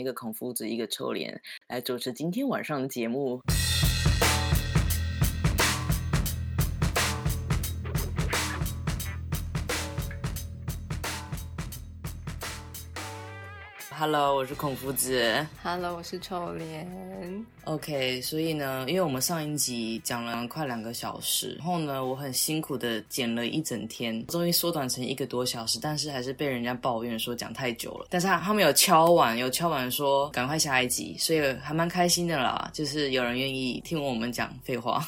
一个孔夫子，一个臭脸来主持今天晚上的节目。Hello，我是孔夫子。Hello，我是臭脸。OK，所以呢，因为我们上一集讲了快两个小时，然后呢，我很辛苦的剪了一整天，终于缩短成一个多小时，但是还是被人家抱怨说讲太久了。但是他他们有敲碗，有敲碗说赶快下一集，所以还蛮开心的啦，就是有人愿意听我们讲废话。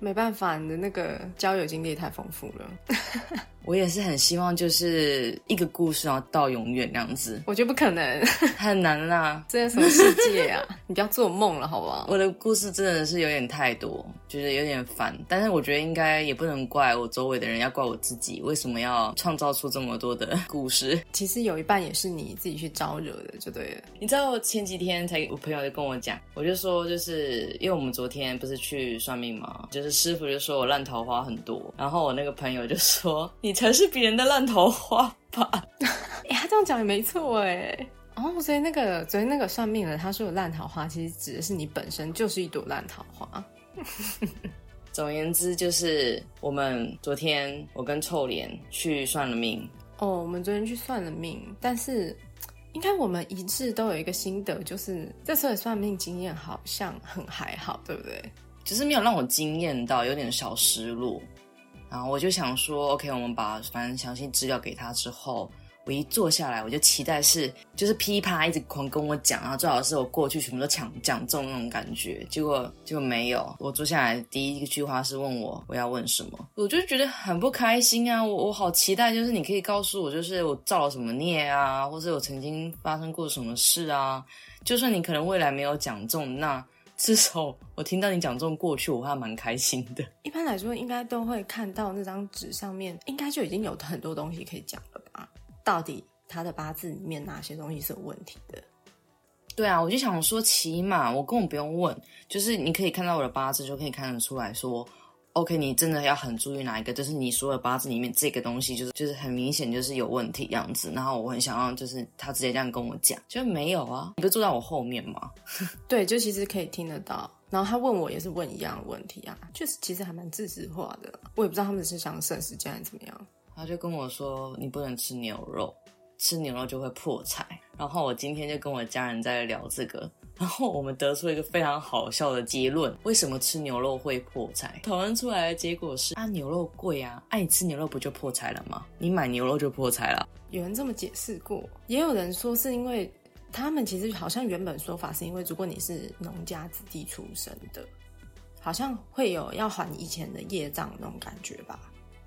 没办法，你的那个交友经历太丰富了。我也是很希望就是一个故事然后到永远那样子，我觉得不可能，很难啦。这是什么世界啊？你不要做梦了，好不好？我的故事真的是有点太多，觉得有点烦。但是我觉得应该也不能怪我周围的人，要怪我自己，为什么要创造出这么多的故事？其实有一半也是你自己去招惹的，就对了。你知道前几天才我朋友就跟我讲，我就说就是因为我们昨天不是去算命嘛，就是师傅就说我烂桃花很多，然后我那个朋友就说你才是别人的烂桃花吧。哎、他这样讲也没错哎。哦，所以那个昨天那个算命的他说的烂桃花，其实指的是你本身就是一朵烂桃花。总而言之，就是我们昨天我跟臭脸去算了命，哦，我们昨天去算了命，但是应该我们一致都有一个心得，就是这次的算命经验好像很还好，对不对？只是没有让我惊艳到，有点小失落。然后我就想说，OK，我们把反正详细资料给他之后，我一坐下来，我就期待是就是噼啪一直狂跟我讲，然后最好是我过去全部都抢讲中那种感觉。结果就没有，我坐下来第一句话是问我我要问什么，我就觉得很不开心啊！我我好期待，就是你可以告诉我，就是我造了什么孽啊，或者我曾经发生过什么事啊。就算你可能未来没有讲中，那至少我听到你讲这种过去，我还蛮开心的。一般来说，应该都会看到那张纸上面，应该就已经有很多东西可以讲了吧？到底他的八字里面哪些东西是有问题的？对啊，我就想说，起码我根本不用问，就是你可以看到我的八字，就可以看得出来说，OK，你真的要很注意哪一个，就是你所有八字里面这个东西，就是就是很明显就是有问题样子。然后我很想要，就是他直接这样跟我讲，就没有啊，你不是坐在我后面吗？对，就其实可以听得到。然后他问我也是问一样的问题啊，确实其实还蛮自私化的。我也不知道他们是想省时间还是怎么样。他就跟我说，你不能吃牛肉，吃牛肉就会破财。然后我今天就跟我家人在聊这个，然后我们得出一个非常好笑的结论：为什么吃牛肉会破财？讨论出来的结果是啊，牛肉贵啊，啊你吃牛肉不就破财了吗？你买牛肉就破财了。有人这么解释过，也有人说是因为他们其实好像原本说法是因为如果你是农家子弟出身的，好像会有要还以前的业障那种感觉吧。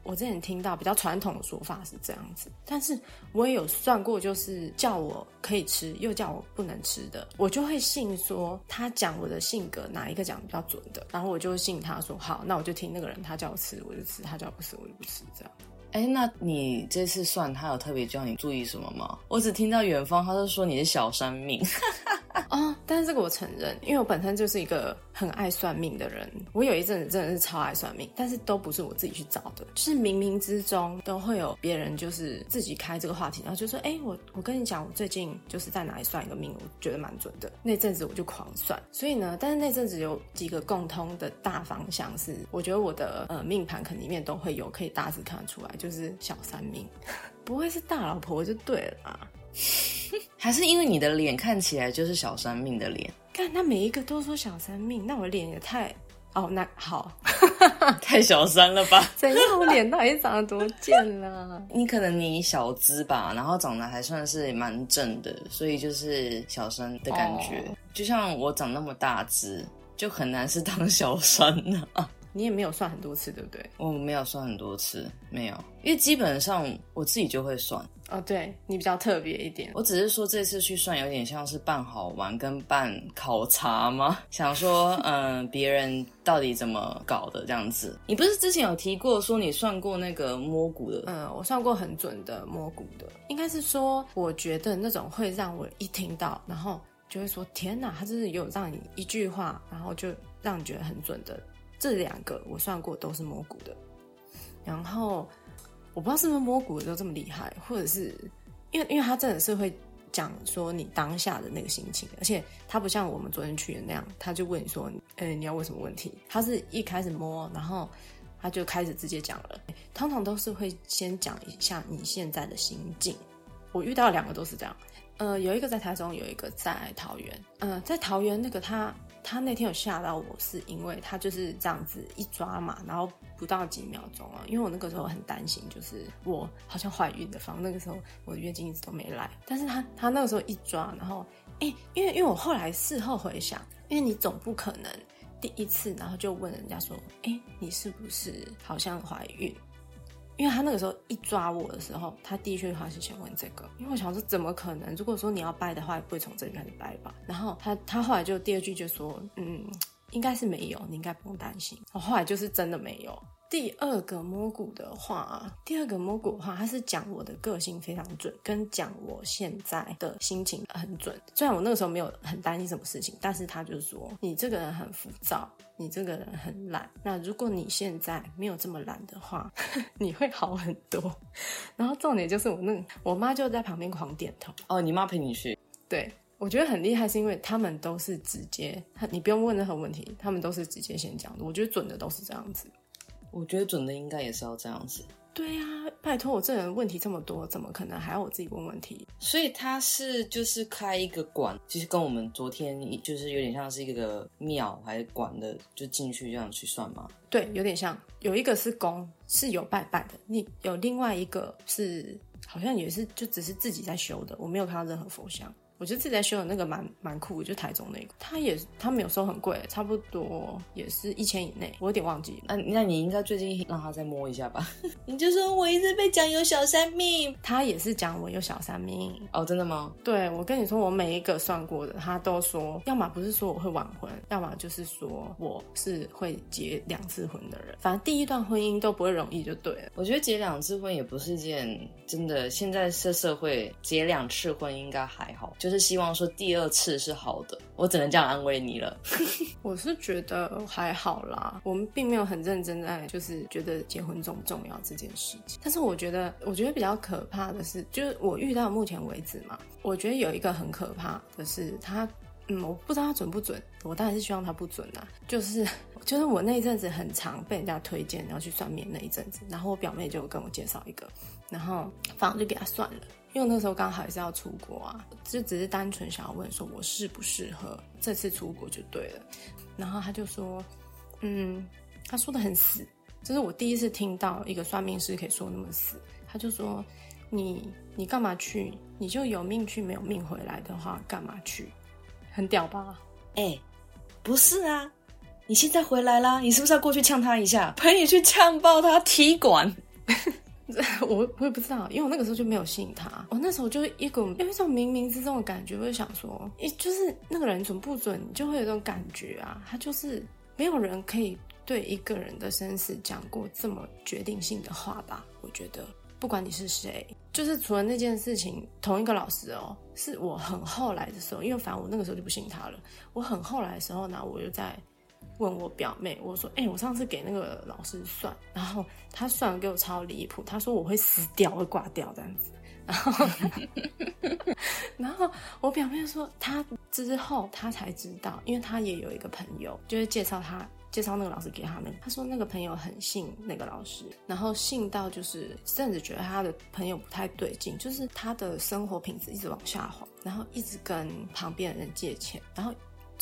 我之前听到比较传统的说法是这样子，但是我也有算过，就是叫我可以吃，又叫我不能吃的，我就会信说他讲我的性格哪一个讲比较准的，然后我就信他说好，那我就听那个人他叫我吃我就吃，他叫我不吃我就不吃，这样。哎，那你这次算他有特别叫你注意什么吗？我只听到远方他就说你是小生命，哦，但是这个我承认，因为我本身就是一个很爱算命的人。我有一阵子真的是超爱算命，但是都不是我自己去找的，就是冥冥之中都会有别人就是自己开这个话题，然后就说：“哎，我我跟你讲，我最近就是在哪里算一个命，我觉得蛮准的。”那阵子我就狂算，所以呢，但是那阵子有几个共通的大方向是，我觉得我的呃命盘肯定面都会有可以大致看得出来，就是小三命，不会是大老婆就对了。还是因为你的脸看起来就是小三命的脸，看那每一个都说小三命，那我脸也太……哦，那好，太小三了吧？怎样？我脸到底长得多贱啦？你可能你小资吧，然后长得还算是蛮正的，所以就是小三的感觉。哦就像我长那么大只，就很难是当小三呢、你也没有算很多次，对不对？我没有算很多次，没有，因为基本上我自己就会算。哦，对你比较特别一点。我只是说这次去算有点像是办好玩跟办考察吗？想说，嗯，别人到底怎么搞的这样子？你不是之前有提过说你算过那个摸骨的？嗯，我算过很准的摸骨的，应该是说，我觉得那种会让我一听到，然后就会说天哪，他真是有让你一句话，然后就让你觉得很准的。这两个我算过都是摸骨的，然后我不知道是不是摸骨的都这么厉害，或者是因为因为他真的是会讲说你当下的那个心情，而且他不像我们昨天去的那样，他就问你说，呃，你要问什么问题？他是一开始摸，然后他就开始直接讲了。通常都是会先讲一下你现在的心境。我遇到两个都是这样，呃，有一个在台中，有一个在桃园。呃，在桃园那个他。他那天有吓到我，是因为他就是这样子一抓嘛，然后不到几秒钟啊，因为我那个时候很担心，就是我好像怀孕的方，那个时候我的月经一直都没来，但是他他那个时候一抓，然后哎，因为因为我后来事后回想，因为你总不可能第一次然后就问人家说，哎，你是不是好像怀孕？因为他那个时候一抓我的时候，他第一句话是先问这个，因为我想说怎么可能？如果说你要掰的话，不会从这里开始掰吧？然后他他后来就第二句就说，嗯，应该是没有，你应该不用担心。我后来就是真的没有。第二个摸骨的话，第二个摸骨的话，他是讲我的个性非常准，跟讲我现在的心情很准。虽然我那个时候没有很担心什么事情，但是他就是说你这个人很浮躁，你这个人很懒。那如果你现在没有这么懒的话，你会好很多。然后重点就是我那我妈就在旁边狂点头。哦，你妈陪你去？对，我觉得很厉害，是因为他们都是直接，你不用问任何问题，他们都是直接先讲的。我觉得准的都是这样子。我觉得准的应该也是要这样子。对呀，拜托我这人问题这么多，怎么可能还要我自己问问题？所以他是就是开一个馆，其实跟我们昨天就是有点像是一个庙还是馆的，就进去这样去算吗？对，有点像。有一个是公，是有拜拜的；你有另外一个是好像也是就只是自己在修的，我没有看到任何佛像。我觉得自己在修的那个蛮蛮酷，就台中那个，他也他没有收很贵，差不多也是一千以内，我有点忘记。那那你应该最近让他再摸一下吧？你就说我一直被讲有小三命，他也是讲我有小三命哦，真的吗？对，我跟你说，我每一个算过的，他都说，要么不是说我会晚婚，要么就是说我是会结两次婚的人，反正第一段婚姻都不会容易，就对了。我觉得结两次婚也不是件真的，现在这社会结两次婚应该还好，就是。希望说第二次是好的，我只能这样安慰你了。我是觉得还好啦，我们并没有很认真在就是觉得结婚重不重要这件事情。但是我觉得，我觉得比较可怕的是，就是我遇到目前为止嘛，我觉得有一个很可怕的是，他嗯，我不知道他准不准，我当然是希望他不准啊。就是就是我那一阵子很常被人家推荐然后去算命那一阵子，然后我表妹就跟我介绍一个，然后反正就给他算了。因为那时候刚好也是要出国啊，就只是单纯想要问说我适不适合这次出国就对了。然后他就说，嗯，他说的很死，这是我第一次听到一个算命师可以说那么死。他就说，你你干嘛去？你就有命去，没有命回来的话，干嘛去？很屌吧？哎，不是啊，你现在回来啦，你是不是要过去呛他一下，陪你去呛爆他踢馆？我我也不知道，因为我那个时候就没有信他。我那时候就一股有一种冥冥之中的感觉，我就想说，诶，就是那个人准不准，你就会有这种感觉啊。他就是没有人可以对一个人的生死讲过这么决定性的话吧？我觉得，不管你是谁，就是除了那件事情，同一个老师哦，是我很后来的时候，因为反正我那个时候就不信他了。我很后来的时候呢，我又在。问我表妹，我说：“哎，我上次给那个老师算，然后他算给我超离谱，他说我会死掉，会挂掉这样子。然后，然后我表妹说，他之后他才知道，因为他也有一个朋友，就是介绍他介绍那个老师给他们。他说那个朋友很信那个老师，然后信到就是甚至觉得他的朋友不太对劲，就是他的生活品质一直往下滑，然后一直跟旁边的人借钱，然后。”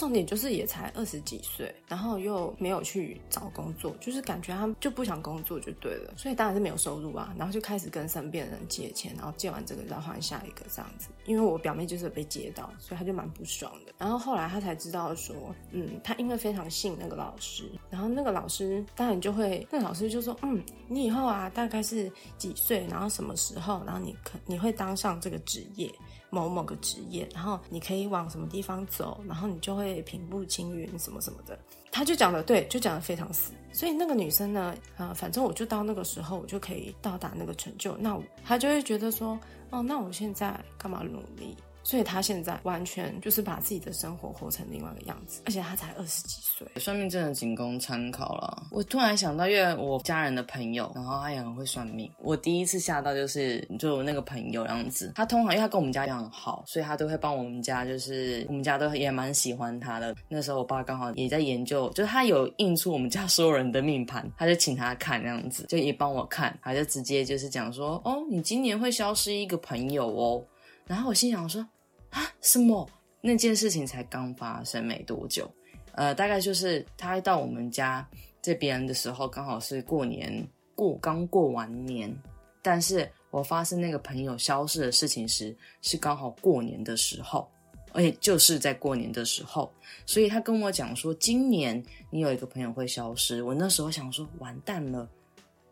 重点就是也才二十几岁，然后又没有去找工作，就是感觉他就不想工作就对了，所以当然是没有收入啊。然后就开始跟身边的人借钱，然后借完这个再换下一个这样子。因为我表妹就是被借到，所以他就蛮不爽的。然后后来他才知道说，嗯，他因为非常信那个老师，然后那个老师当然就会，那老师就说，嗯，你以后啊大概是几岁，然后什么时候，然后你可你会当上这个职业。某某个职业，然后你可以往什么地方走，然后你就会平步青云什么什么的。他就讲的对，就讲的非常死。所以那个女生呢，啊，反正我就到那个时候，我就可以到达那个成就。那她就会觉得说，哦，那我现在干嘛努力？所以他现在完全就是把自己的生活活成另外一个样子，而且他才二十几岁。算命真的仅供参考了。我突然想到，因为我家人的朋友，然后他也很会算命。我第一次吓到就是就那个朋友样子，他通常因为他跟我们家一样好，所以他都会帮我们家，就是我们家都也蛮喜欢他的。那时候我爸刚好也在研究，就是他有印出我们家所有人的命盘，他就请他看那样子，就也帮我看，他就直接就是讲说，哦，你今年会消失一个朋友哦。然后我心想说啊，什么？那件事情才刚发生没多久，呃，大概就是他到我们家这边的时候，刚好是过年过刚过完年，但是我发生那个朋友消失的事情时，是刚好过年的时候，而且就是在过年的时候，所以他跟我讲说，今年你有一个朋友会消失。我那时候想说，完蛋了。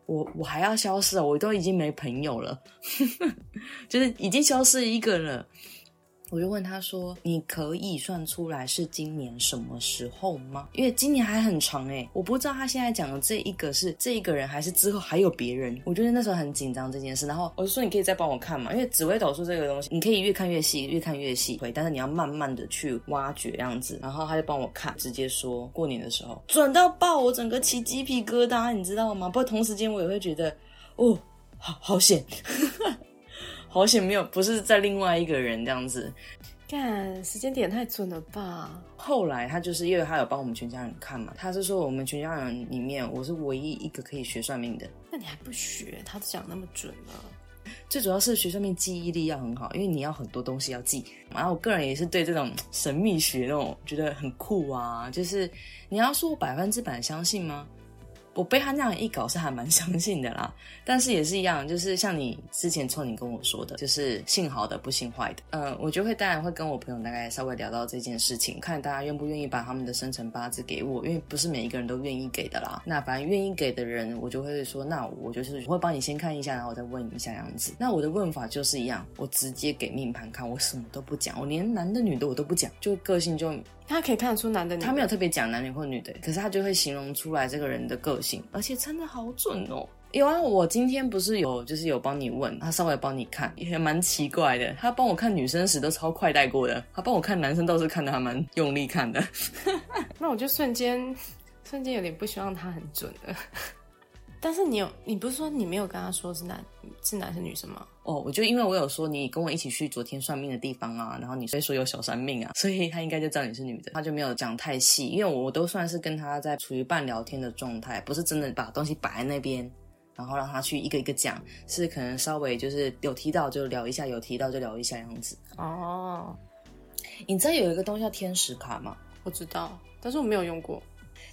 我我还要消失啊！我都已经没朋友了，就是已经消失一个了。我就问他说：“你可以算出来是今年什么时候吗？因为今年还很长诶，我不知道他现在讲的这一个是这一个人，还是之后还有别人。我觉得那时候很紧张这件事。然后我就说：你可以再帮我看嘛，因为紫微斗数这个东西，你可以越看越细，越看越细，但是你要慢慢的去挖掘这样子。然后他就帮我看，直接说过年的时候准到爆，我整个起鸡皮疙瘩，你知道吗？不过同时间我也会觉得，哦，好好险。”好险没有，不是在另外一个人这样子。干，时间点太准了吧？后来他就是因为他有帮我们全家人看嘛，他是说我们全家人里面我是唯一一个可以学算命的。那你还不学？他讲那么准了。最主要是学算命记忆力要很好，因为你要很多东西要记。然后我个人也是对这种神秘学那种觉得很酷啊，就是你要说我百分之百相信吗？我被他那样一搞是还蛮相信的啦，但是也是一样，就是像你之前冲你跟我说的，就是信好的不信坏的。嗯，我就会当然会跟我朋友大概稍微聊到这件事情，看大家愿不愿意把他们的生辰八字给我，因为不是每一个人都愿意给的啦。那反正愿意给的人，我就会说，那我就是我会帮你先看一下，然后我再问一下样子。那我的问法就是一样，我直接给命盘看，我什么都不讲，我连男的女的我都不讲，就个性就。他可以看得出男的，他没有特别讲男女或女的，可是他就会形容出来这个人的个性，而且真的好准哦。有啊，我今天不是有就是有帮你问，他稍微帮你看，也蛮奇怪的。他帮我看女生时都超快带过的，他帮我看男生倒是看的还蛮用力看的。那我就瞬间瞬间有点不希望他很准的。但是你有，你不是说你没有跟他说是男是男生女生吗？哦，我就因为我有说你跟我一起去昨天算命的地方啊，然后你所以说有小三命啊，所以他应该就知道你是女的，他就没有讲太细，因为我都算是跟他在处于半聊天的状态，不是真的把东西摆在那边，然后让他去一个一个讲，是可能稍微就是有提到就聊一下，有提到就聊一下样子。哦，你知道有一个东西叫天使卡吗？我知道，但是我没有用过。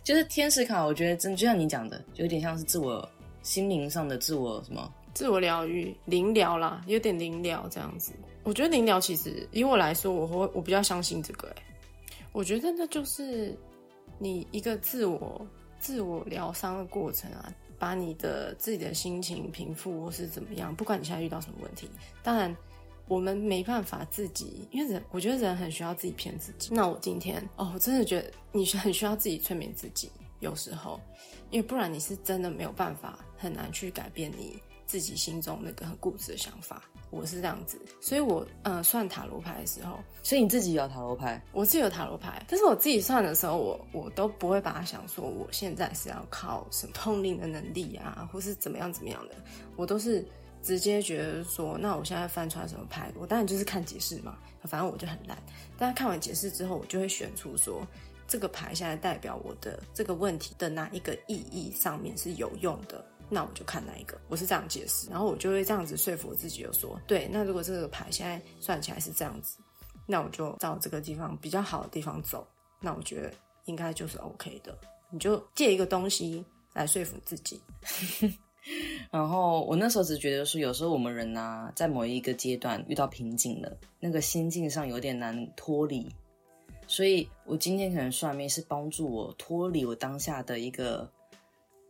就是天使卡，我觉得真就像你讲的，有点像是自我心灵上的自我什么自我疗愈、灵疗啦，有点灵疗这样子。我觉得灵疗其实以我来说，我会我比较相信这个。哎，我觉得那就是你一个自我自我疗伤的过程啊，把你的自己的心情平复或是怎么样，不管你现在遇到什么问题，当然。我们没办法自己，因为人，我觉得人很需要自己骗自己。那我今天，哦，我真的觉得你很需要自己催眠自己，有时候，因为不然你是真的没有办法，很难去改变你自己心中那个很固执的想法。我是这样子，所以我，呃，算塔罗牌的时候，所以你自己有塔罗牌，我自己有塔罗牌，但是我自己算的时候，我我都不会把它想说我现在是要靠什么通灵的能力啊，或是怎么样怎么样的，我都是。直接觉得说，那我现在翻出来什么牌，我当然就是看解释嘛。反正我就很烂，但是看完解释之后，我就会选出说，这个牌现在代表我的这个问题的哪一个意义上面是有用的，那我就看哪一个。我是这样解释，然后我就会这样子说服我自己，就说，对，那如果这个牌现在算起来是这样子，那我就照这个地方比较好的地方走，那我觉得应该就是 OK 的。你就借一个东西来说服自己。然后我那时候只觉得说，有时候我们人呐，在某一个阶段遇到瓶颈了，那个心境上有点难脱离，所以我今天可能算命是帮助我脱离我当下的一个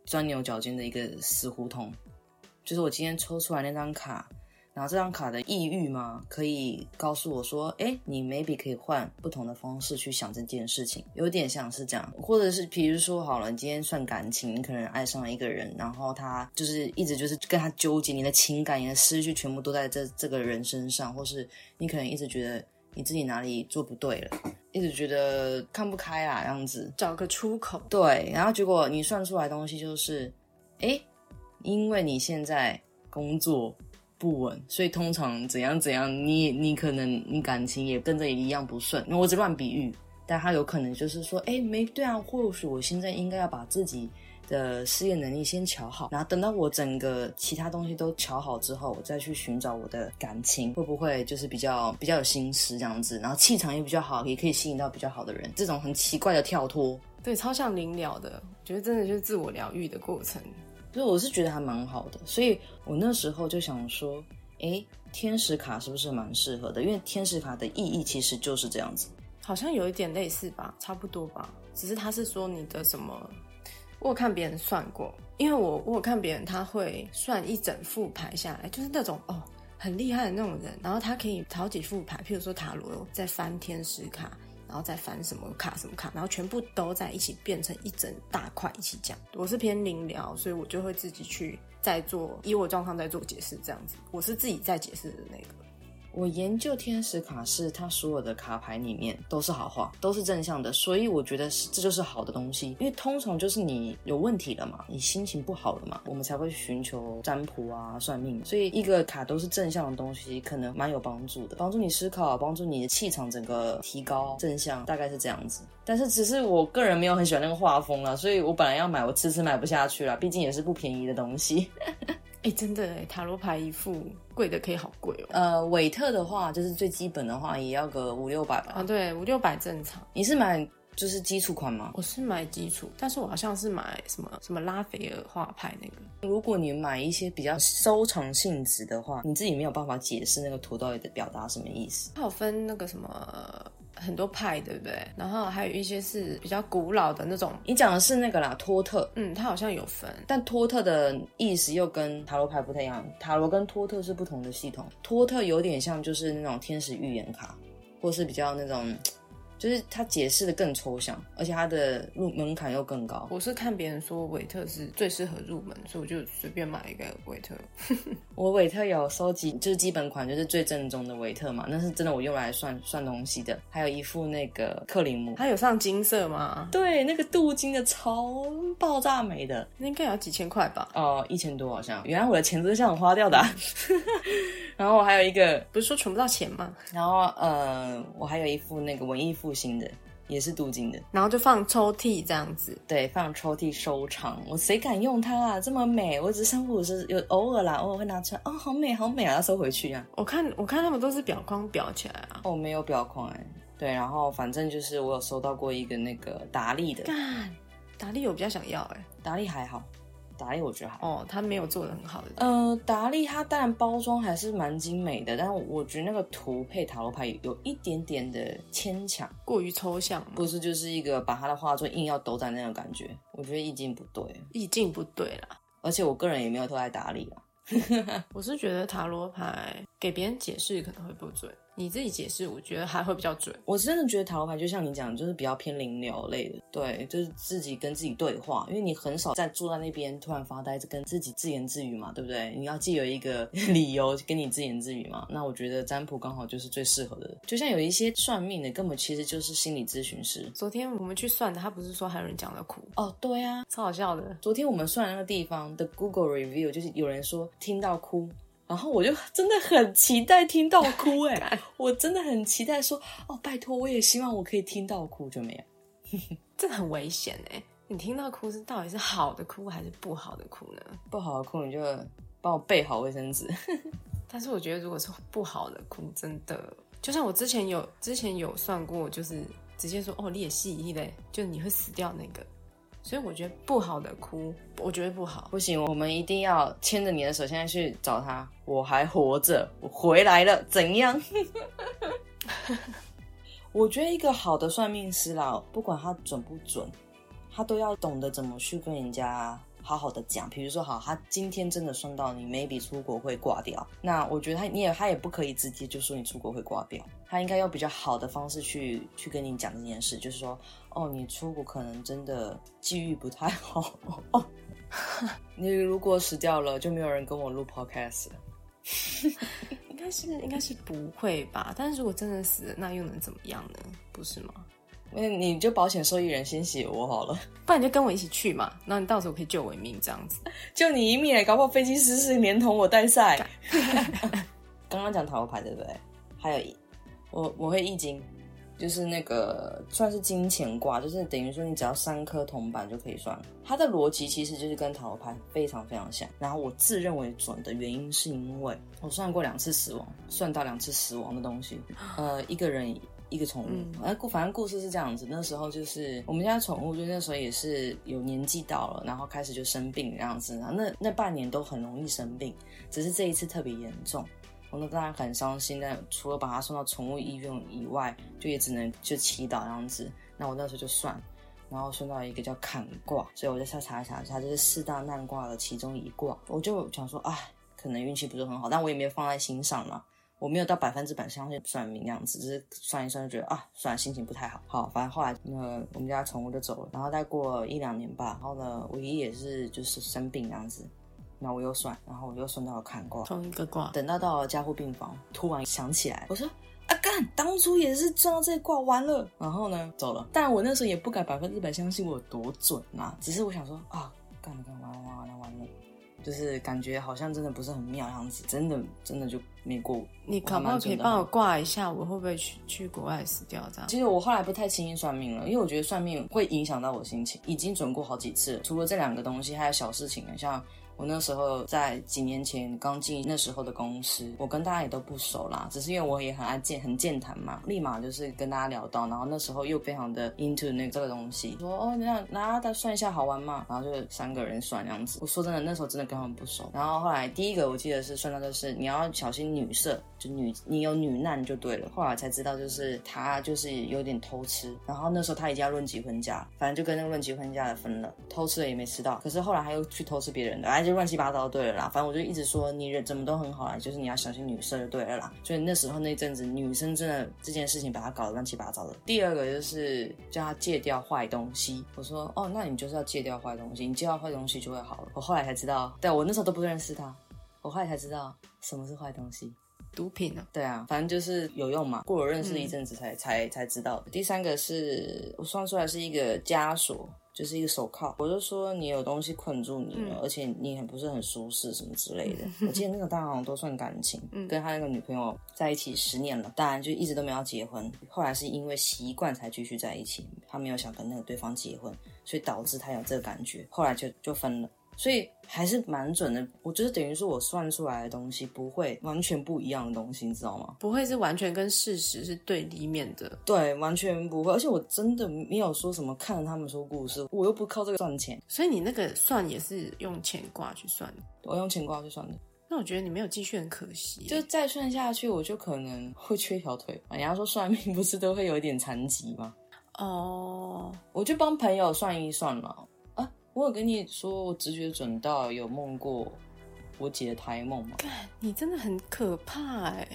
钻牛角尖的一个死胡同，就是我今天抽出来那张卡。然后这张卡的抑郁吗？可以告诉我说，哎，你 maybe 可以换不同的方式去想这件事情，有点像是这样，或者是比如说好了，你今天算感情，你可能爱上了一个人，然后他就是一直就是跟他纠结，你的情感、你的思绪全部都在这这个人身上，或是你可能一直觉得你自己哪里做不对了，一直觉得看不开啊，这样子。找个出口。对，然后结果你算出来的东西就是，哎，因为你现在工作不稳，所以通常怎样怎样，你你可能你感情也跟着一样不顺。那我只乱比喻，但他有可能就是说，哎，没对啊，或许我现在应该要把自己的事业能力先瞧好，然后等到我整个其他东西都瞧好之后，我再去寻找我的感情，会不会就是比较比较有心思这样子，然后气场也比较好，也可以吸引到比较好的人。这种很奇怪的跳脱，对，超像灵疗的，觉得真的就是自我疗愈的过程。所以我是觉得还蛮好的，所以我那时候就想说，诶，天使卡是不是蛮适合的？因为天使卡的意义其实就是这样子。好像有一点类似吧，差不多吧。只是他是说你的什么，我有看别人算过，因为我我有看别人他会算一整副牌下来，就是那种哦很厉害的那种人，然后他可以好几副牌，譬如说塔罗再翻天使卡，然后再翻什么卡什么卡，然后全部都在一起变成一整大块一起讲。我是偏灵疗，所以我就会自己去再做以我状况再做解释，这样子。我是自己在解释的那个。我研究天使卡是它所有的卡牌里面都是好话，都是正向的，所以我觉得是这就是好的东西。因为通常就是你有问题了嘛，你心情不好了嘛，我们才会寻求占卜啊、算命。所以一个卡都是正向的东西，可能蛮有帮助的，帮助你思考，帮助你的气场整个提高，正向大概是这样子。但是只是我个人没有很喜欢那个画风啦，所以我本来要买，我迟迟买不下去了，毕竟也是不便宜的东西。哎、真的哎，塔罗牌一副贵的可以好贵哦。呃，韦特的话就是最基本的话，也要个五六百吧。啊，对，五六百正常。你是买就是基础款吗？我是买基础，但是我好像是买什么什么拉斐尔画派那个。如果你买一些比较收藏性质的话，你自己没有办法解释那个图到底的表达什么意思。它有分那个什么很多派，对不对？然后还有一些是比较古老的那种，你讲的是那个啦，托特，嗯，它好像有分。但托特的意思又跟塔罗牌不太一样，塔罗跟托特是不同的系统。托特有点像就是那种天使预言卡，或是比较那种，就是他解释的更抽象，而且他的入门槛又更高。我是看别人说韦特是最适合入门，所以我就随便买一个韦特。我韦特有收集，就是基本款，就是最正宗的韦特嘛，那是真的我用来算 算东西的。还有一副那个克林姆，它有上金色吗？对，那个镀金的超爆炸美的那应该也要几千块吧？哦，一千多好像。原来我的钱都是这样花掉的啊、然后我还有一个，不是说存不到钱吗？然后呃，我还有一副那个文艺复兴的，也是镀金的。然后就放抽屉这样子。对，放抽屉收藏。我谁敢用它啊？这么美，我只是三不五时有偶尔啦，偶尔会拿出来。哦，好美，好美啊！要收回去啊。我看我看他们都是表框裱起来啊。哦，没有表框哎。对，然后反正就是我有收到过一个那个达利的，干，达利我比较想要哎、达利还好，达利我觉得还好。哦，他没有做的很好的。呃，达利它当然包装还是蛮精美的，但是我觉得那个图配塔罗牌有一点点的牵强，过于抽象，不是就是一个把他的画作硬要抖在那种感觉，我觉得意境不对。意境不对啦。而且我个人也没有特爱达利啊。我是觉得塔罗牌给别人解释可能会不准，你自己解释，我觉得还会比较准。我真的觉得塔罗牌就像你讲，就是比较偏灵疗类的，对，就是自己跟自己对话，因为你很少在坐在那边突然发呆，跟自己自言自语嘛，对不对？你要既有一个 理由跟你自言自语嘛，那我觉得占卜刚好就是最适合的。就像有一些算命的，根本其实就是心理咨询师。昨天我们去算的，他不是说还有人讲到哭，哦，对啊，超好笑的。昨天我们算的那个地方的 Google review，就是有人说听到哭。然后我就真的很期待听到哭哎、我真的很期待说哦，拜托，我也希望我可以听到哭，就没有。这很危险哎！你听到哭是到底是好的哭还是不好的哭呢？不好的哭你就帮我备好卫生纸。但是我觉得如果是不好的哭，真的就像我之前有之前有算过，就是直接说哦你也戏一类，就你会死掉那个。所以我觉得不好的哭，我觉得不好。不行，我们一定要牵着你的手，现在去找他。我还活着，我回来了，怎样？我觉得一个好的算命师啦，不管他准不准，他都要懂得怎么去跟人家好好的讲。比如说，好，他今天真的算到你 maybe 出国会挂掉，那我觉得他你也他也不可以直接就说你出国会挂掉，他应该用比较好的方式去去跟你讲这件事，就是说，哦，你出国可能真的机遇不太好哦。你如果死掉了，就没有人跟我录 podcast。应该该是应该是不会吧？但是如果真的死了，那又能怎么样呢？不是吗？那你就保险受益人先写我好了，不然你就跟我一起去嘛，那你到时候可以救我一命，这样子。救你一命，搞不好飞机失事连同我带赛。刚刚讲塔罗牌对不对？还有一，我我会易经，就是那个算是金钱卦，就是等于说你只要三颗铜板就可以算。它的逻辑其实就是跟塔罗牌非常非常像。然后我自认为准的原因是因为我算过两次死亡，算到两次死亡的东西，呃，一个人。一个宠物，哎，故反正故事是这样子。那时候就是我们家宠物，就那时候也是有年纪到了，然后开始就生病这样子。然后那那半年都很容易生病，只是这一次特别严重。我那当然很伤心，但除了把它送到宠物医院以外，就也只能就祈祷这样子。那我那时候就算，然后送到一个叫坎卦，所以我就查查一查，它就是四大难卦的其中一卦。我就想说，哎，可能运气不是很好，但我也没有放在心上了。我没有到百分之百相信算命那样子，只是算一算就觉得啊，算了，心情不太好。好，反正后来那个我们家宠物就走了，然后再过一两年吧，然后呢，我爷爷也是就是生病那样子，然后我又算，然后我又算到了坎卦，同一个卦。等到到了加护病房，突然想起来，我说啊干，当初也是算到这卦完了，然后呢走了。但我那时候也不敢百分之百相信我有多准啊，只是我想说啊，干了干完完完了完了。就是感觉好像真的不是很妙样子，真的真的就没过。你可不可以帮我挂一下？我会不会去去国外死掉？这样？其实我后来不太轻易算命了，因为我觉得算命会影响到我心情。已经准过好几次，除了这两个东西，还有小事情，像。我那时候在几年前刚进那时候的公司，我跟大家也都不熟啦，只是因为我也很爱健很健谈嘛，立马就是跟大家聊到，然后那时候又非常的 into 那这个东西，说哦，那拿它算一下好玩嘛，然后就三个人算这样子。我说真的，那时候真的跟他们不熟。然后后来第一个我记得是算到的是你要小心女色，就女你有女难就对了。后来才知道就是他就是有点偷吃，然后那时候他已经要论及婚嫁，反正就跟那个论及婚嫁的分了，偷吃了也没吃到。可是后来他又去偷吃别人的，而且。就乱七八糟，对了啦，反正我就一直说你人怎么都很好啦，就是你要小心女色就对了啦。所以那时候那阵子，女生真的这件事情把她搞得乱七八糟的。第二个就是叫她戒掉坏东西，我说哦，那你就是要戒掉坏东西，你戒掉坏东西就会好了。我后来才知道，对我那时候都不认识他，我后来才知道什么是坏东西，毒品啊。对啊，反正就是有用嘛。过了认识一阵子才才才知道。第三个是我算出来是一个枷锁。就是一个手铐，我就说你有东西困住你了，而且你很不是很舒适什么之类的。我记得那个大王都算感情，跟他那个女朋友在一起十年了，当然就一直都没有结婚。后来是因为习惯才继续在一起，他没有想跟那个对方结婚，所以导致他有这个感觉，后来就就分了。所以还是蛮准的，我觉得等于说我算出来的东西不会完全不一样的东西，你知道吗？不会是完全跟事实是对立面的。对，完全不会。而且我真的没有说什么看着他们说故事，我又不靠这个赚钱。所以你那个算也是用钱卦去算的？我用钱卦去算的。那我觉得你没有继续很可惜。就再算下去，我就可能会缺一条腿。人家说算命不是都会有一点残疾吗？哦，我就帮朋友算一算了。我有跟你说，我直觉准到有梦过我姐的胎梦吗？你真的很可怕哎！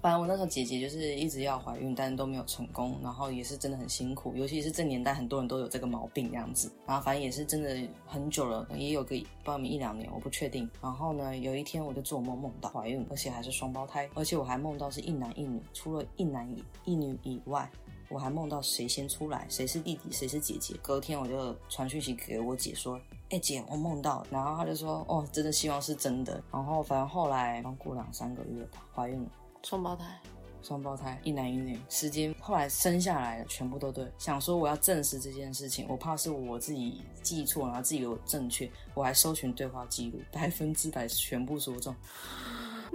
反正我那时候姐姐就是一直要怀孕，但是都没有成功，然后也是真的很辛苦，尤其是这年代很多人都有这个毛病这样子。然后反正也是真的很久了，也有个报名一两年，我不确定。然后呢，有一天我就做梦梦到怀孕，而且还是双胞胎，而且我还梦到是一男一女，除了一男一女以外。我还梦到谁先出来，谁是弟弟，谁是姐姐。隔天我就传讯息给我姐说：“哎姐，我梦到。”然后她就说：“哦，真的希望是真的。”然后反正后来刚过两三个月吧，怀孕了，双胞胎，双胞胎，一男一女。时间后来生下来了，全部都对。想说我要证实这件事情，我怕是我自己记错，然后自己有正确，我还搜寻对话记录，百分之百全部说中。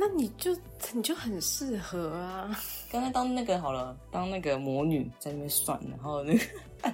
那你就你就很适合啊！刚才当那个好了，当那个魔女在那边算，然后那个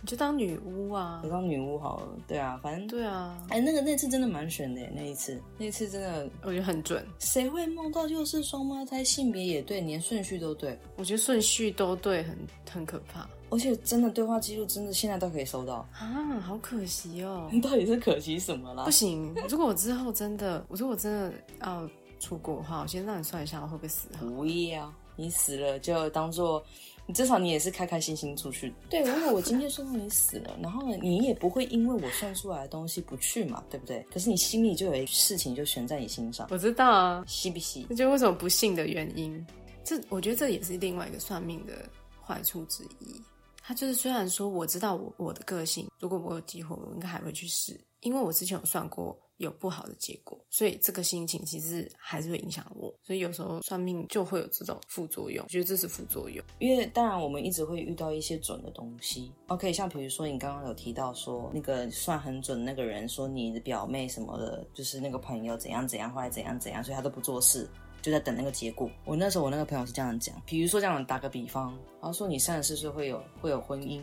你就当女巫啊！我当女巫好了，对啊，反正对啊。哎，那个那次真的蛮悬的，那一次那一次真的我觉得很准。谁会梦到就是双胞胎，性别也对，连顺序都对？我觉得顺序都对，很很可怕。而且真的对话记录真的现在都可以收到啊，好可惜哦！你 到底是可惜什么啦？不行，如果我之后真的，我说我真的要。出国的话，我先让你算一下我会不会死。不要，你死了就当做你至少你也是开开心心出去。对，如果我今天说你死了，然后呢，你也不会因为我算出来的东西不去嘛，对不对？可是你心里就有一事情就悬在你心上，我知道啊，吸不吸？这就为什么不信的原因。这我觉得这也是另外一个算命的坏处之一。他就是虽然说我知道我我的个性，如果我有机会，我应该还会去试，因为我之前有算过有不好的结果，所以这个心情其实还是会影响我。所以有时候算命就会有这种副作用，我觉得这是副作用。因为当然我们一直会遇到一些准的东西。OK，像比如说你刚刚有提到说那个算很准那个人说你的表妹什么的，就是那个朋友怎样怎样，后来怎样怎样，所以他都不做事。就在等那个结果。我那时候我那个朋友是这样讲，比如说这样打个比方，然后说你三十四岁会有会有婚姻，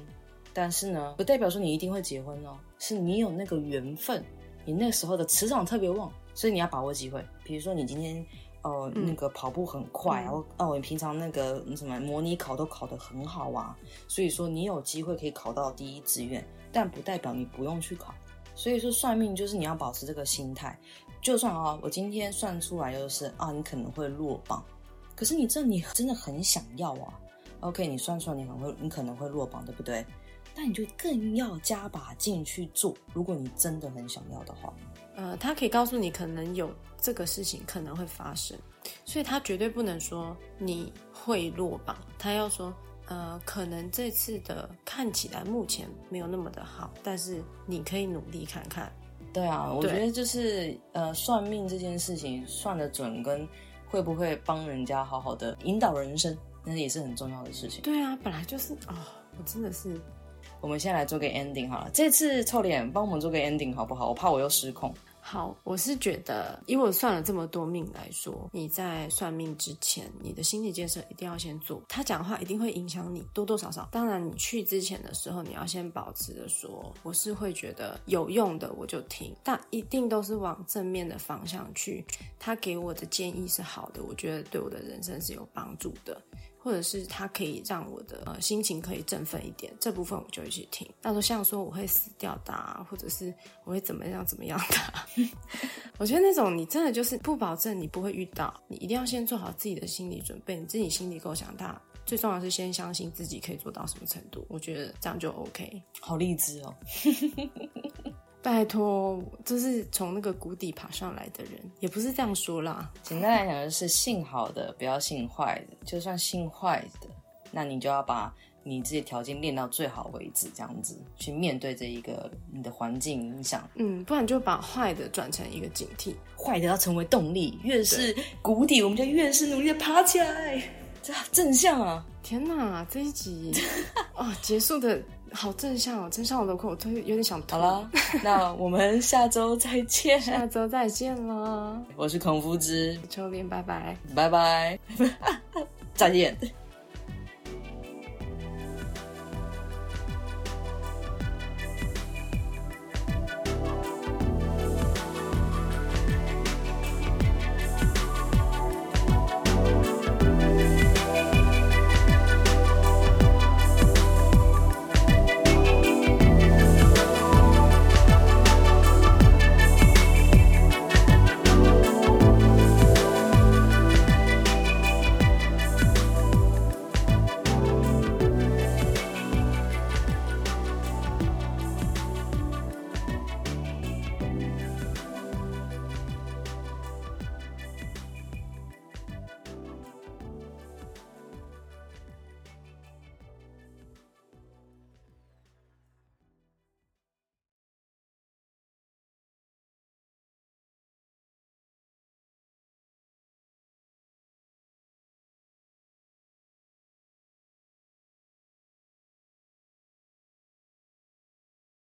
但是呢，不代表说你一定会结婚哦，是你有那个缘分，你那时候的磁场特别旺，所以你要把握机会。比如说你今天哦那个跑步很快，然后哦你平常那个什么模拟考都考得很好啊，所以说你有机会可以考到第一志愿，但不代表你不用去考。所以说算命就是你要保持这个心态。就算啊，我今天算出来就是啊，你可能会落榜，可是你这你真的很想要啊。OK，你算出来你很会你可能会落榜，对不对？那你就更要加把劲去做。如果你真的很想要的话，呃，他可以告诉你可能有这个事情可能会发生，所以他绝对不能说你会落榜，他要说呃，可能这次的看起来目前没有那么的好，但是你可以努力看看。对啊，我觉得就是呃，算命这件事情算得准，跟会不会帮人家好好的引导人生，那也是很重要的事情。对啊，本来就是啊，我真的是。我们先来做个 ending 好了，这次臭脸帮我们做个 ending 好不好？我怕我又失控。好，我是觉得，以我算了这么多命来说，你在算命之前，你的心理建设一定要先做。他讲话一定会影响你多多少少。当然，你去之前的时候，你要先保持着说，我是会觉得有用的，我就听。但一定都是往正面的方向去。他给我的建议是好的，我觉得对我的人生是有帮助的。或者是他可以让我的呃心情可以振奋一点，这部分我就会去听。到时候像说我会死掉的，或者是我会怎么样怎么样的，我觉得那种你真的就是不保证你不会遇到，你一定要先做好自己的心理准备，你自己心理够强大。最重要是先相信自己可以做到什么程度，我觉得这样就 OK。好励志哦。拜托，就是从那个谷底爬上来的人，也不是这样说啦。简单来讲，就是信好的不要信坏的，就算信坏的，那你就要把你自己条件练到最好为止，这样子去面对这一个你的环境影响。嗯，不然就把坏的转成一个警惕，坏的要成为动力。越是谷底，我们就越是努力的爬起来。这正向啊！天哪，这一集啊，结束的。好正向哦，正向我的口，我都有点想吐。好了，那我们下周再见。下周再见了，我是孔夫子，秋林，拜拜，拜拜，再见。